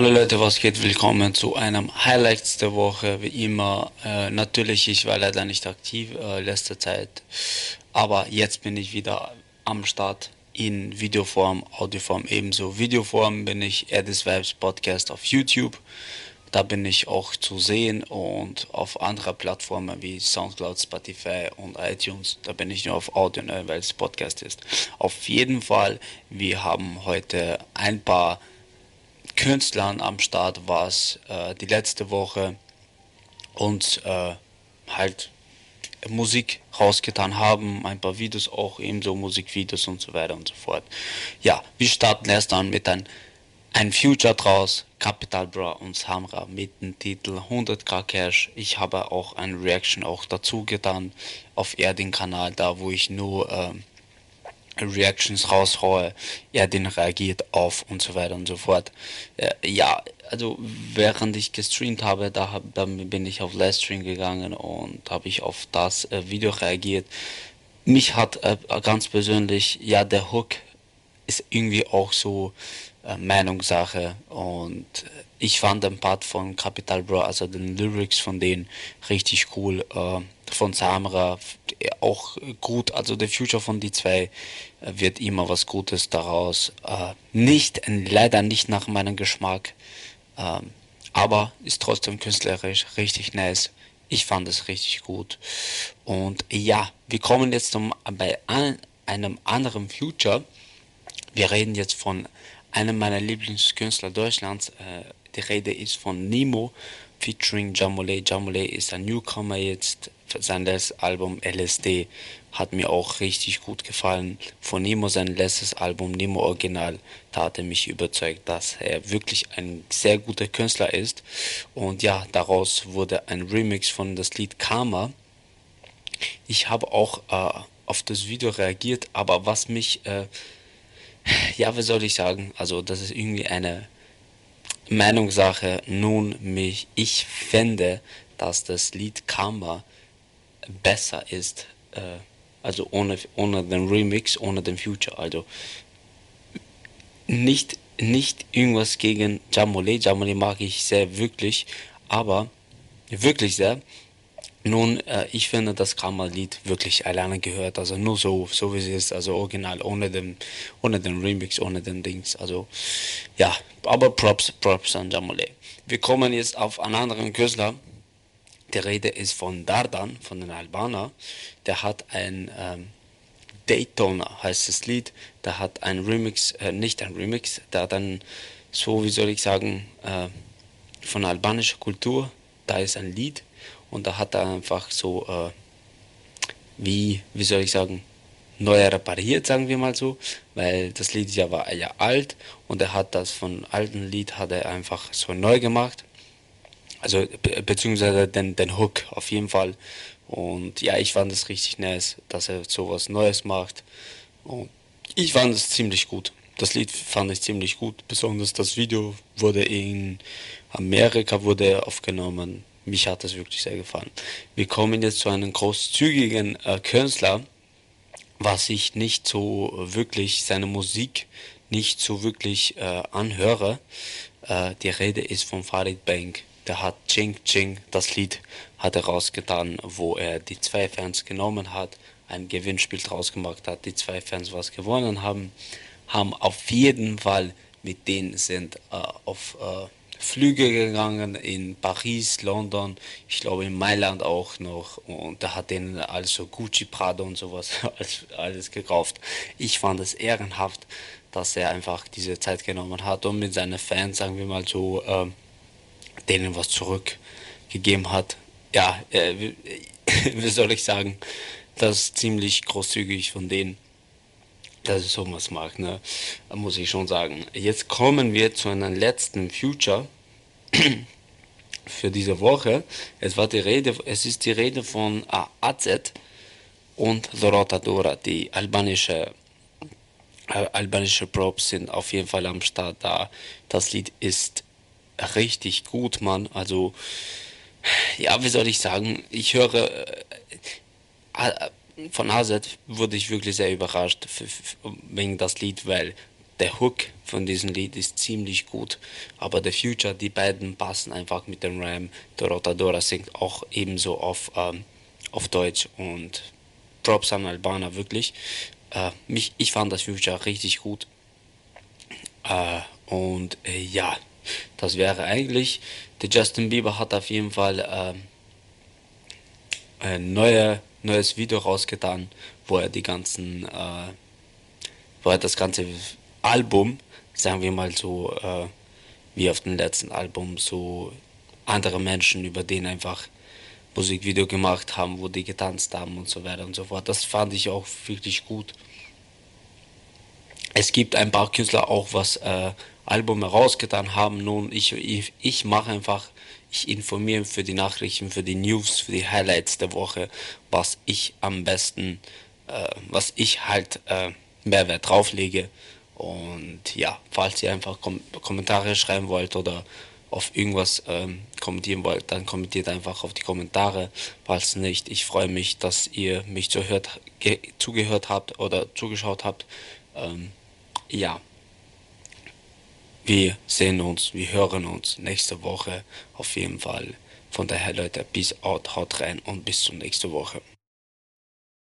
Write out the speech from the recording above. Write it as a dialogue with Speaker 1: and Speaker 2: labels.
Speaker 1: Hallo Leute, was geht? Willkommen zu einem Highlights der Woche. Wie immer, äh, natürlich, ich war leider nicht aktiv äh, letzte Zeit, aber jetzt bin ich wieder am Start in Videoform, Audioform ebenso. Videoform bin ich Edis Vibes Podcast auf YouTube. Da bin ich auch zu sehen und auf anderen Plattformen wie Soundcloud, Spotify und iTunes. Da bin ich nur auf Audio, ne, weil es Podcast ist. Auf jeden Fall, wir haben heute ein paar Künstlern am Start, was äh, die letzte Woche uns äh, halt Musik rausgetan haben, ein paar Videos auch, ebenso Musikvideos und so weiter und so fort. Ja, wir starten erst an mit ein, ein Future draus, Capital Bra und Samra mit dem Titel 100k Cash. Ich habe auch ein Reaction auch dazu getan auf Erding Kanal, da wo ich nur ähm, Reactions raushaue, er den reagiert auf und so weiter und so fort. Äh, ja, also während ich gestreamt habe, da, hab, da bin ich auf Livestream gegangen und habe ich auf das äh, Video reagiert. Mich hat äh, ganz persönlich, ja, der Hook ist irgendwie auch so äh, Meinungssache und ich fand den Part von Capital Bra, also den Lyrics von denen richtig cool. Äh, von Samra auch gut, also der Future von die zwei äh, wird immer was Gutes daraus. Äh, nicht, leider nicht nach meinem Geschmack, ähm, aber ist trotzdem künstlerisch richtig nice. Ich fand es richtig gut. Und ja, wir kommen jetzt zum, bei einem anderen Future. Wir reden jetzt von einem meiner Lieblingskünstler Deutschlands. Äh, die Rede ist von Nemo featuring Jamole. Jamole ist ein Newcomer jetzt. Sein letztes Album LSD hat mir auch richtig gut gefallen. Von Nemo sein letztes Album Nemo Original, da hat er mich überzeugt, dass er wirklich ein sehr guter Künstler ist. Und ja, daraus wurde ein Remix von das Lied Karma. Ich habe auch äh, auf das Video reagiert, aber was mich, äh, ja, wie soll ich sagen, also das ist irgendwie eine Meinungssache. Nun, mich, ich fände, dass das Lied Karma besser ist, äh, also ohne, ohne den Remix, ohne den Future. Also nicht, nicht irgendwas gegen Jamole. Jamole mag ich sehr wirklich, aber wirklich sehr. Nun, äh, ich finde das Karma-Lied wirklich alleine gehört, also nur so, so wie es ist, also original, ohne den, ohne den Remix, ohne den Dings, also ja, aber Props, Props an Jamole. Wir kommen jetzt auf einen anderen Künstler, die Rede ist von Dardan, von den Albaner, der hat ein ähm, Daytona, heißt das Lied, der hat ein Remix, äh, nicht ein Remix, der hat ein, so wie soll ich sagen, äh, von albanischer Kultur, da ist ein Lied, und da hat er einfach so, äh, wie, wie soll ich sagen, neu repariert, sagen wir mal so, weil das Lied ja war ja alt und er hat das von alten Lied hat er einfach so neu gemacht. Also be beziehungsweise den, den Hook auf jeden Fall. Und ja, ich fand es richtig nice, dass er sowas Neues macht. Und ich fand es ziemlich gut. Das Lied fand ich ziemlich gut. Besonders das Video wurde in Amerika wurde aufgenommen mich hat das wirklich sehr gefallen. Wir kommen jetzt zu einem großzügigen äh, Künstler, was ich nicht so wirklich, seine Musik nicht so wirklich äh, anhöre. Äh, die Rede ist von Farid Bank. Der hat Ching Ching, das Lied hat er rausgetan, wo er die zwei Fans genommen hat, ein Gewinnspiel draus gemacht hat, die zwei Fans was gewonnen haben, haben auf jeden Fall mit denen sind äh, auf äh, Flüge gegangen in Paris, London, ich glaube in Mailand auch noch und da hat denen also Gucci, Prada und sowas alles, alles gekauft. Ich fand es ehrenhaft, dass er einfach diese Zeit genommen hat und mit seinen Fans, sagen wir mal so, äh, denen was zurückgegeben hat. Ja, äh, wie, soll ich sagen, das ist ziemlich großzügig von denen dass ich sowas mag, ne? muss ich schon sagen. Jetzt kommen wir zu einem letzten Future für diese Woche. Es war die Rede, es ist die Rede von AZ und Dorota Dora, die albanische äh, albanische Props sind auf jeden Fall am Start da. Das Lied ist richtig gut, Mann. Also ja, wie soll ich sagen? Ich höre äh, von AZ wurde ich wirklich sehr überrascht wegen das Lied, weil der Hook von diesem Lied ist ziemlich gut. Aber der Future, die beiden passen einfach mit dem Ram. Der Rotadora singt auch ebenso auf, ähm, auf Deutsch und Props an Albana wirklich. Äh, mich, ich fand das Future richtig gut. Äh, und äh, ja, das wäre eigentlich. Der Justin Bieber hat auf jeden Fall ähm, neue, neues Video rausgetan, wo er die ganzen, äh, wo er das ganze Album, sagen wir mal so, äh, wie auf dem letzten Album, so andere Menschen, über den einfach Musikvideo gemacht haben, wo die getanzt haben und so weiter und so fort. Das fand ich auch wirklich gut. Es gibt ein paar Künstler auch, was äh, Album herausgetan haben. Nun, ich, ich, ich mache einfach, ich informiere für die Nachrichten, für die News, für die Highlights der Woche, was ich am besten, äh, was ich halt äh, Mehrwert drauflege. Und ja, falls ihr einfach Kom Kommentare schreiben wollt oder auf irgendwas ähm, kommentieren wollt, dann kommentiert einfach auf die Kommentare. Falls nicht, ich freue mich, dass ihr mich zuhört, zugehört habt oder zugeschaut habt. Ähm, ja, wir sehen uns, wir hören uns nächste Woche auf jeden Fall. Von daher Leute, peace out, haut rein und bis zur nächsten Woche.